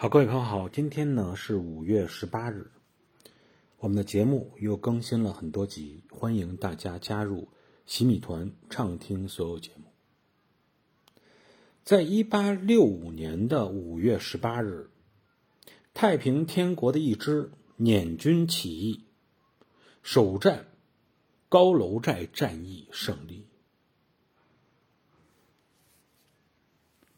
好各位朋友好今天呢是五月十八日。我们的节目又更新了很多集欢迎大家加入洗米团畅听所有节目。在一八六五年的五月十八日太平天国的一支捻军起义首战高楼寨战役胜利。